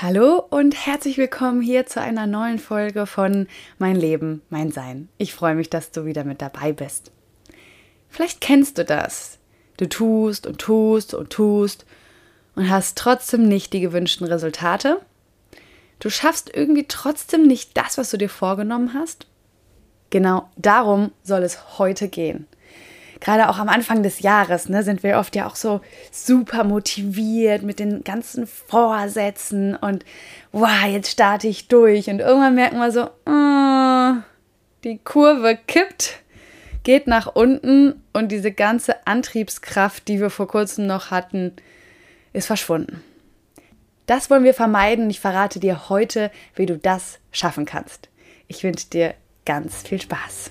Hallo und herzlich willkommen hier zu einer neuen Folge von Mein Leben, mein Sein. Ich freue mich, dass du wieder mit dabei bist. Vielleicht kennst du das. Du tust und tust und tust und hast trotzdem nicht die gewünschten Resultate. Du schaffst irgendwie trotzdem nicht das, was du dir vorgenommen hast. Genau darum soll es heute gehen gerade auch am Anfang des Jahres, ne, sind wir oft ja auch so super motiviert mit den ganzen Vorsätzen und wow, jetzt starte ich durch. Und irgendwann merken wir so, oh, die Kurve kippt, geht nach unten und diese ganze Antriebskraft, die wir vor kurzem noch hatten, ist verschwunden. Das wollen wir vermeiden. Ich verrate dir heute, wie du das schaffen kannst. Ich wünsche dir ganz viel Spaß.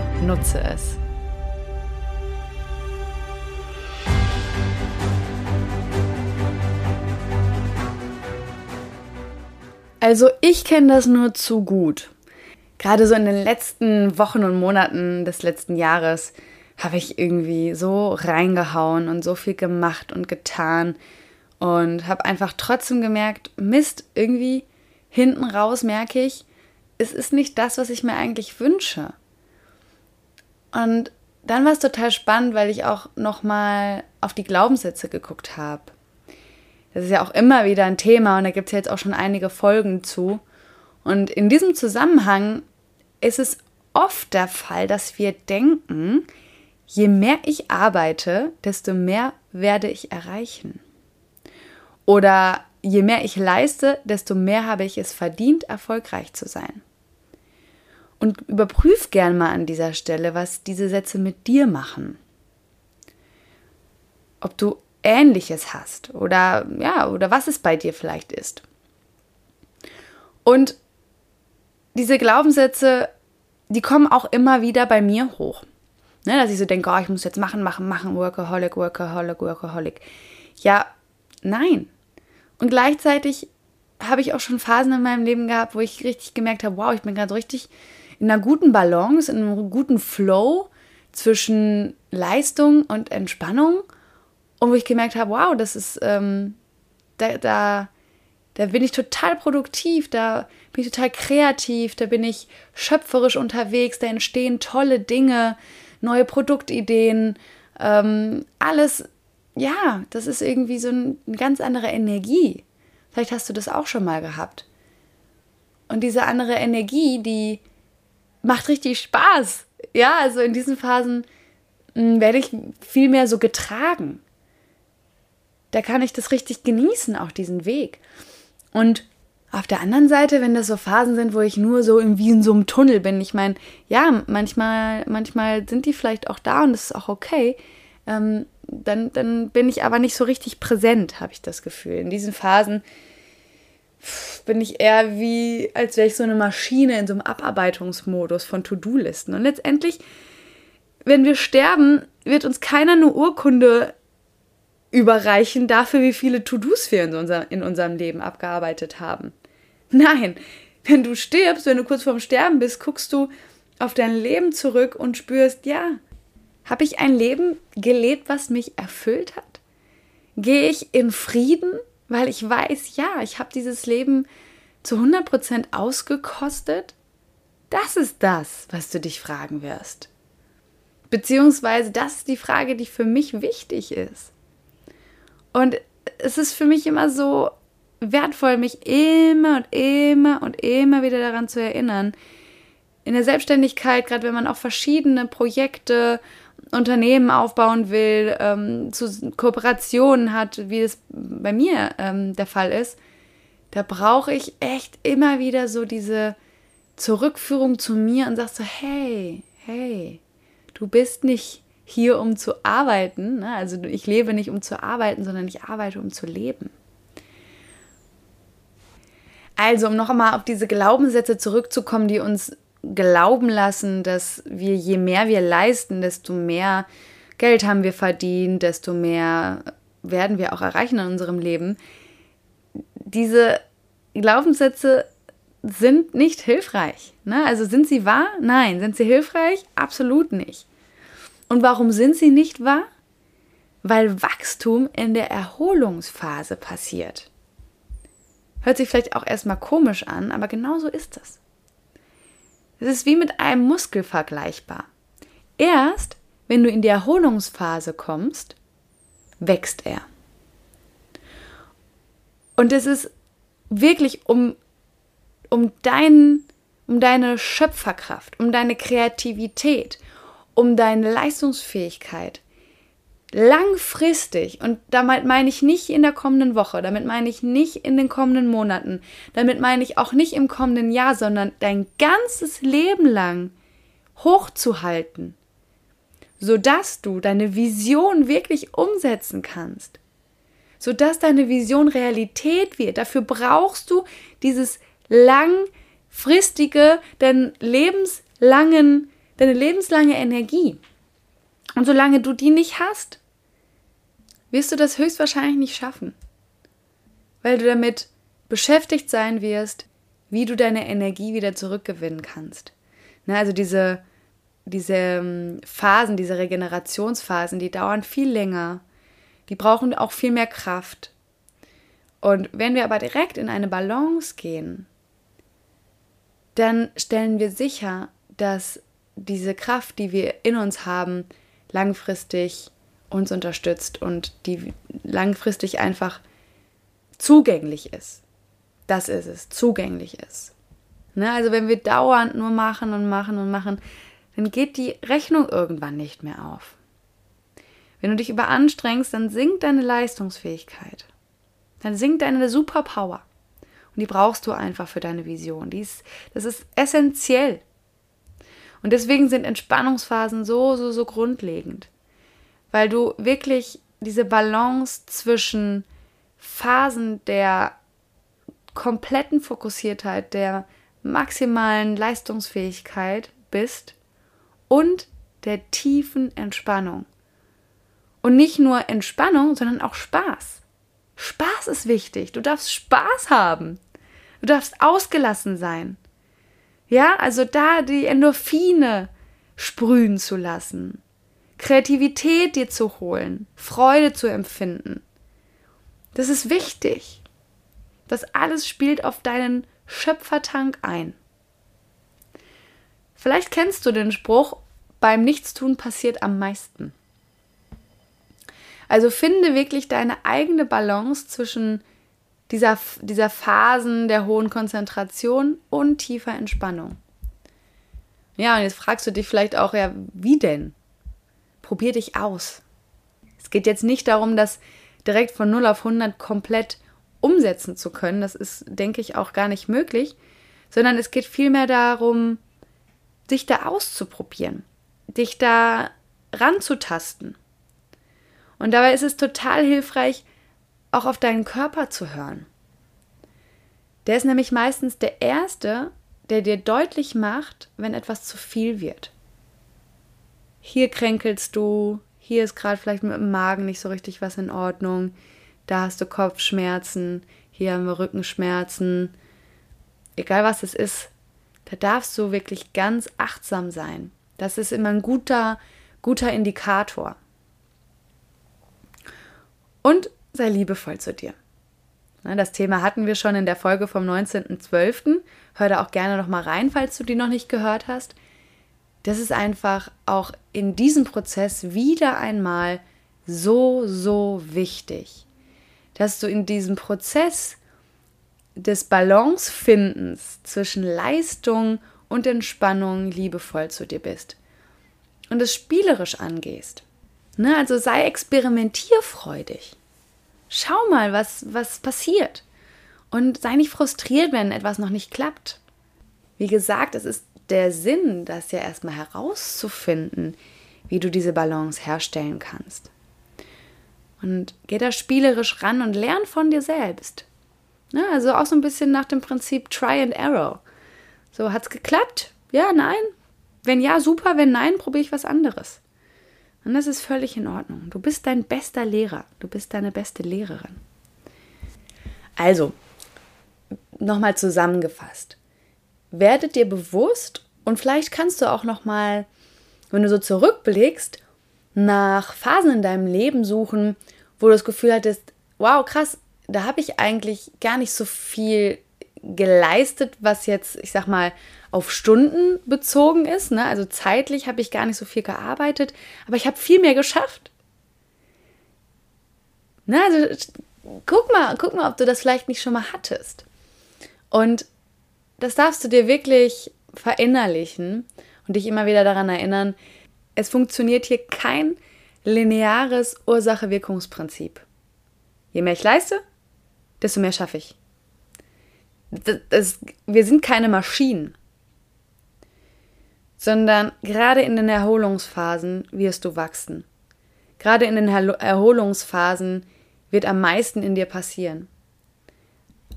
Nutze es. Also ich kenne das nur zu gut. Gerade so in den letzten Wochen und Monaten des letzten Jahres habe ich irgendwie so reingehauen und so viel gemacht und getan und habe einfach trotzdem gemerkt, Mist, irgendwie hinten raus merke ich, es ist nicht das, was ich mir eigentlich wünsche. Und dann war es total spannend, weil ich auch nochmal auf die Glaubenssätze geguckt habe. Das ist ja auch immer wieder ein Thema und da gibt es ja jetzt auch schon einige Folgen zu. Und in diesem Zusammenhang ist es oft der Fall, dass wir denken, je mehr ich arbeite, desto mehr werde ich erreichen. Oder je mehr ich leiste, desto mehr habe ich es verdient, erfolgreich zu sein. Und überprüf gern mal an dieser Stelle, was diese Sätze mit dir machen. Ob du Ähnliches hast oder ja, oder was es bei dir vielleicht ist. Und diese Glaubenssätze, die kommen auch immer wieder bei mir hoch. Ne, dass ich so denke, oh, ich muss jetzt machen, machen, machen, Workaholic, Workaholic, Workaholic. Ja, nein. Und gleichzeitig habe ich auch schon Phasen in meinem Leben gehabt, wo ich richtig gemerkt habe, wow, ich bin gerade richtig in einer guten Balance, in einem guten Flow zwischen Leistung und Entspannung. Und wo ich gemerkt habe, wow, das ist, ähm, da, da, da bin ich total produktiv, da bin ich total kreativ, da bin ich schöpferisch unterwegs, da entstehen tolle Dinge, neue Produktideen, ähm, alles, ja, das ist irgendwie so ein, eine ganz andere Energie. Vielleicht hast du das auch schon mal gehabt. Und diese andere Energie, die, macht richtig Spaß. Ja, also in diesen Phasen hm, werde ich viel mehr so getragen. Da kann ich das richtig genießen, auch diesen Weg. Und auf der anderen Seite, wenn das so Phasen sind, wo ich nur so wie in so einem Tunnel bin, ich meine, ja, manchmal, manchmal sind die vielleicht auch da und das ist auch okay. Ähm, dann, dann bin ich aber nicht so richtig präsent, habe ich das Gefühl. In diesen Phasen bin ich eher wie, als wäre ich so eine Maschine in so einem Abarbeitungsmodus von To-Do-Listen. Und letztendlich, wenn wir sterben, wird uns keiner eine Urkunde überreichen dafür, wie viele To-Dos wir in, unser, in unserem Leben abgearbeitet haben. Nein, wenn du stirbst, wenn du kurz vorm Sterben bist, guckst du auf dein Leben zurück und spürst, ja, habe ich ein Leben gelebt, was mich erfüllt hat? Gehe ich in Frieden weil ich weiß, ja, ich habe dieses Leben zu 100% ausgekostet. Das ist das, was du dich fragen wirst. Beziehungsweise das ist die Frage, die für mich wichtig ist. Und es ist für mich immer so wertvoll, mich immer und immer und immer wieder daran zu erinnern. In der Selbstständigkeit, gerade wenn man auch verschiedene Projekte Unternehmen aufbauen will, ähm, zu Kooperationen hat, wie es bei mir ähm, der Fall ist, da brauche ich echt immer wieder so diese Zurückführung zu mir und sag so, hey, hey, du bist nicht hier, um zu arbeiten. Ne? Also ich lebe nicht, um zu arbeiten, sondern ich arbeite, um zu leben. Also, um noch einmal auf diese Glaubenssätze zurückzukommen, die uns glauben lassen, dass wir, je mehr wir leisten, desto mehr Geld haben wir verdient, desto mehr werden wir auch erreichen in unserem Leben. Diese Glaubenssätze sind nicht hilfreich. Ne? Also sind sie wahr? Nein. Sind sie hilfreich? Absolut nicht. Und warum sind sie nicht wahr? Weil Wachstum in der Erholungsphase passiert. Hört sich vielleicht auch erstmal komisch an, aber genau so ist es. Es ist wie mit einem Muskel vergleichbar. Erst, wenn du in die Erholungsphase kommst, wächst er. Und es ist wirklich um, um, dein, um deine Schöpferkraft, um deine Kreativität, um deine Leistungsfähigkeit, langfristig, und damit meine ich nicht in der kommenden Woche, damit meine ich nicht in den kommenden Monaten, damit meine ich auch nicht im kommenden Jahr, sondern dein ganzes Leben lang hochzuhalten, sodass du deine Vision wirklich umsetzen kannst, sodass deine Vision Realität wird. Dafür brauchst du dieses langfristige, deinen lebenslangen, deine lebenslange Energie. Und solange du die nicht hast, wirst du das höchstwahrscheinlich nicht schaffen, weil du damit beschäftigt sein wirst, wie du deine Energie wieder zurückgewinnen kannst. Ne, also diese, diese ähm, Phasen, diese Regenerationsphasen, die dauern viel länger, die brauchen auch viel mehr Kraft. Und wenn wir aber direkt in eine Balance gehen, dann stellen wir sicher, dass diese Kraft, die wir in uns haben, langfristig uns unterstützt und die langfristig einfach zugänglich ist. Das ist es, zugänglich ist. Ne? Also wenn wir dauernd nur machen und machen und machen, dann geht die Rechnung irgendwann nicht mehr auf. Wenn du dich überanstrengst, dann sinkt deine Leistungsfähigkeit. Dann sinkt deine Superpower. Und die brauchst du einfach für deine Vision. Die ist, das ist essentiell. Und deswegen sind Entspannungsphasen so, so, so grundlegend weil du wirklich diese Balance zwischen Phasen der kompletten Fokussiertheit, der maximalen Leistungsfähigkeit bist und der tiefen Entspannung. Und nicht nur Entspannung, sondern auch Spaß. Spaß ist wichtig. Du darfst Spaß haben. Du darfst ausgelassen sein. Ja, also da die Endorphine sprühen zu lassen. Kreativität dir zu holen, Freude zu empfinden. Das ist wichtig. Das alles spielt auf deinen Schöpfertank ein. Vielleicht kennst du den Spruch, beim Nichtstun passiert am meisten. Also finde wirklich deine eigene Balance zwischen dieser, dieser Phasen der hohen Konzentration und tiefer Entspannung. Ja, und jetzt fragst du dich vielleicht auch, ja, wie denn? Probier dich aus. Es geht jetzt nicht darum, das direkt von 0 auf 100 komplett umsetzen zu können. Das ist, denke ich, auch gar nicht möglich, sondern es geht vielmehr darum, dich da auszuprobieren, dich da ranzutasten. Und dabei ist es total hilfreich, auch auf deinen Körper zu hören. Der ist nämlich meistens der Erste, der dir deutlich macht, wenn etwas zu viel wird hier kränkelst du, hier ist gerade vielleicht mit dem Magen nicht so richtig was in Ordnung, da hast du Kopfschmerzen, hier haben wir Rückenschmerzen. Egal was es ist, da darfst du wirklich ganz achtsam sein. Das ist immer ein guter, guter Indikator. Und sei liebevoll zu dir. Das Thema hatten wir schon in der Folge vom 19.12. Hör da auch gerne noch mal rein, falls du die noch nicht gehört hast das ist einfach auch in diesem Prozess wieder einmal so, so wichtig, dass du in diesem Prozess des Balancefindens zwischen Leistung und Entspannung liebevoll zu dir bist und es spielerisch angehst. Ne? Also sei experimentierfreudig. Schau mal, was, was passiert. Und sei nicht frustriert, wenn etwas noch nicht klappt. Wie gesagt, es ist der Sinn, das ja erstmal herauszufinden, wie du diese Balance herstellen kannst. Und geh da spielerisch ran und lern von dir selbst. Ja, also auch so ein bisschen nach dem Prinzip Try and Error. So, hat's geklappt? Ja, nein? Wenn ja, super. Wenn nein, probiere ich was anderes. Und das ist völlig in Ordnung. Du bist dein bester Lehrer. Du bist deine beste Lehrerin. Also, nochmal zusammengefasst. Werdet dir bewusst und vielleicht kannst du auch nochmal, wenn du so zurückblickst, nach Phasen in deinem Leben suchen, wo du das Gefühl hattest, wow, krass, da habe ich eigentlich gar nicht so viel geleistet, was jetzt, ich sag mal, auf Stunden bezogen ist. Ne? Also zeitlich habe ich gar nicht so viel gearbeitet, aber ich habe viel mehr geschafft. Ne? Also guck mal, guck mal, ob du das vielleicht nicht schon mal hattest. Und das darfst du dir wirklich verinnerlichen und dich immer wieder daran erinnern, es funktioniert hier kein lineares Ursache-Wirkungsprinzip. Je mehr ich leiste, desto mehr schaffe ich. Das, das, wir sind keine Maschinen, sondern gerade in den Erholungsphasen wirst du wachsen. Gerade in den Erholungsphasen wird am meisten in dir passieren.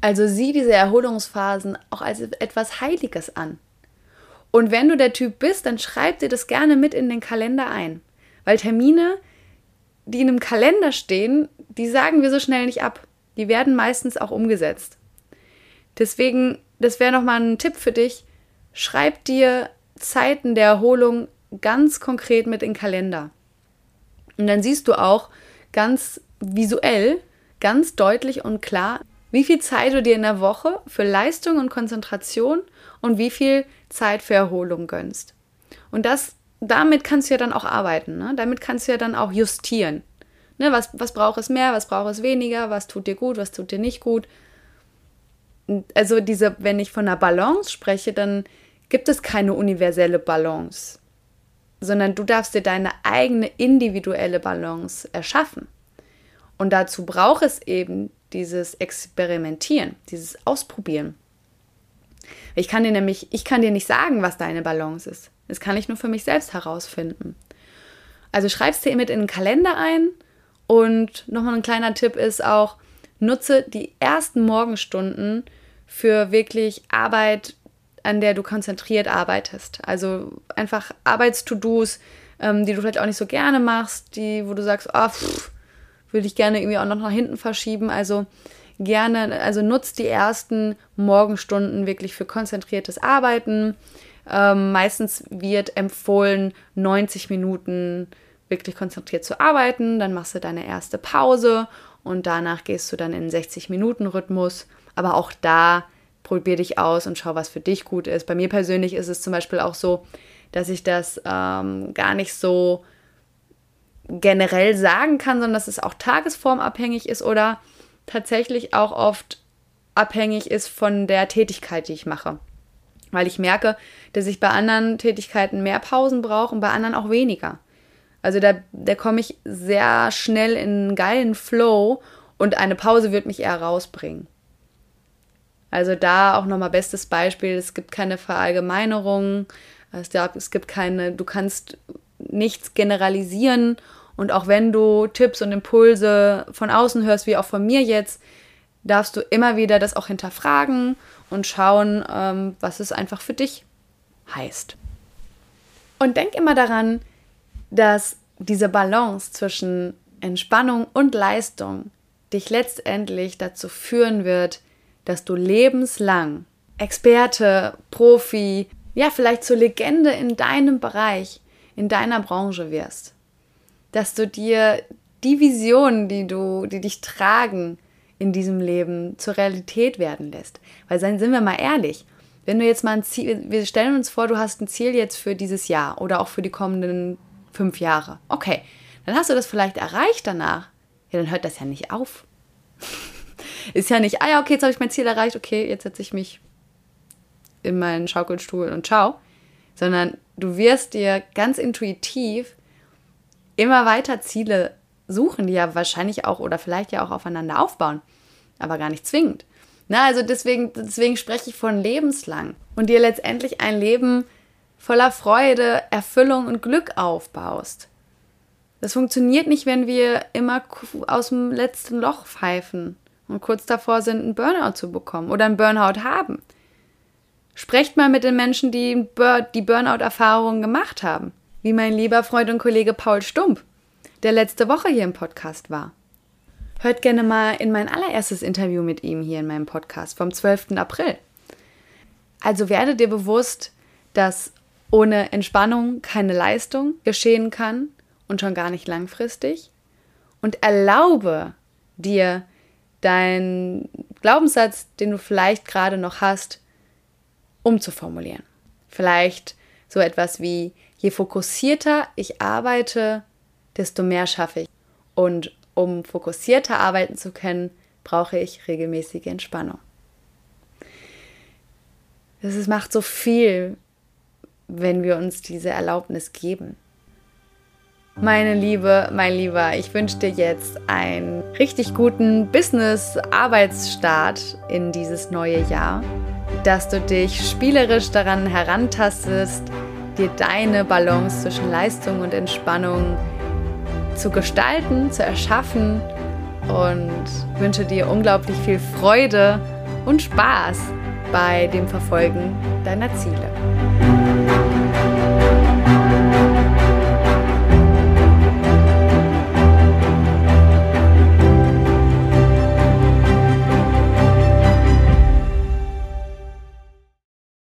Also sieh diese Erholungsphasen auch als etwas Heiliges an. Und wenn du der Typ bist, dann schreib dir das gerne mit in den Kalender ein. Weil Termine, die in einem Kalender stehen, die sagen wir so schnell nicht ab. Die werden meistens auch umgesetzt. Deswegen, das wäre nochmal ein Tipp für dich. Schreib dir Zeiten der Erholung ganz konkret mit in den Kalender. Und dann siehst du auch ganz visuell, ganz deutlich und klar, wie viel Zeit du dir in der Woche für Leistung und Konzentration und wie viel Zeit für Erholung gönnst. Und das, damit kannst du ja dann auch arbeiten. Ne? Damit kannst du ja dann auch justieren. Ne, was, was braucht es mehr, was braucht es weniger, was tut dir gut, was tut dir nicht gut. Also diese, wenn ich von einer Balance spreche, dann gibt es keine universelle Balance, sondern du darfst dir deine eigene individuelle Balance erschaffen. Und dazu braucht es eben dieses Experimentieren, dieses Ausprobieren. Ich kann dir nämlich, ich kann dir nicht sagen, was deine Balance ist. Das kann ich nur für mich selbst herausfinden. Also schreibst dir mit in den Kalender ein und nochmal ein kleiner Tipp ist auch, nutze die ersten Morgenstunden für wirklich Arbeit, an der du konzentriert arbeitest. Also einfach Arbeits-To-Dos, ähm, die du vielleicht auch nicht so gerne machst, die, wo du sagst, oh, pff, würde ich gerne irgendwie auch noch nach hinten verschieben. Also gerne, also nutzt die ersten Morgenstunden wirklich für konzentriertes Arbeiten. Ähm, meistens wird empfohlen, 90 Minuten wirklich konzentriert zu arbeiten, dann machst du deine erste Pause und danach gehst du dann in 60-Minuten-Rhythmus. Aber auch da probier dich aus und schau, was für dich gut ist. Bei mir persönlich ist es zum Beispiel auch so, dass ich das ähm, gar nicht so generell sagen kann, sondern dass es auch tagesformabhängig ist oder tatsächlich auch oft abhängig ist von der Tätigkeit, die ich mache. Weil ich merke, dass ich bei anderen Tätigkeiten mehr Pausen brauche und bei anderen auch weniger. Also da, da komme ich sehr schnell in einen geilen Flow und eine Pause wird mich eher rausbringen. Also da auch nochmal bestes Beispiel, es gibt keine Verallgemeinerung, es gibt keine, du kannst nichts generalisieren und auch wenn du Tipps und Impulse von außen hörst, wie auch von mir jetzt, darfst du immer wieder das auch hinterfragen und schauen, ähm, was es einfach für dich heißt. Und denk immer daran, dass diese Balance zwischen Entspannung und Leistung dich letztendlich dazu führen wird, dass du lebenslang Experte, Profi, ja, vielleicht zur Legende in deinem Bereich, in deiner Branche wirst. Dass du dir die Visionen, die du, die dich tragen in diesem Leben, zur Realität werden lässt. Weil seien sind wir mal ehrlich, wenn du jetzt mal ein Ziel, wir stellen uns vor, du hast ein Ziel jetzt für dieses Jahr oder auch für die kommenden fünf Jahre. Okay, dann hast du das vielleicht erreicht danach. Ja, dann hört das ja nicht auf. Ist ja nicht, ah ja, okay, jetzt habe ich mein Ziel erreicht, okay, jetzt setze ich mich in meinen Schaukelstuhl und ciao. Sondern du wirst dir ganz intuitiv immer weiter Ziele suchen, die ja wahrscheinlich auch oder vielleicht ja auch aufeinander aufbauen, aber gar nicht zwingend. Na, also deswegen, deswegen spreche ich von lebenslang und dir letztendlich ein Leben voller Freude, Erfüllung und Glück aufbaust. Das funktioniert nicht, wenn wir immer aus dem letzten Loch pfeifen und kurz davor sind, einen Burnout zu bekommen oder einen Burnout haben. Sprecht mal mit den Menschen, die die Burnout-Erfahrungen gemacht haben, wie mein lieber Freund und Kollege Paul Stump, der letzte Woche hier im Podcast war. Hört gerne mal in mein allererstes Interview mit ihm hier in meinem Podcast vom 12. April. Also werde dir bewusst, dass ohne Entspannung keine Leistung geschehen kann und schon gar nicht langfristig. Und erlaube dir deinen Glaubenssatz, den du vielleicht gerade noch hast, umzuformulieren. Vielleicht so etwas wie, je fokussierter ich arbeite, desto mehr schaffe ich. Und um fokussierter arbeiten zu können, brauche ich regelmäßige Entspannung. Es macht so viel, wenn wir uns diese Erlaubnis geben. Meine Liebe, mein Lieber, ich wünsche dir jetzt einen richtig guten Business-Arbeitsstart in dieses neue Jahr, dass du dich spielerisch daran herantastest, dir deine Balance zwischen Leistung und Entspannung zu gestalten, zu erschaffen und wünsche dir unglaublich viel Freude und Spaß bei dem Verfolgen deiner Ziele.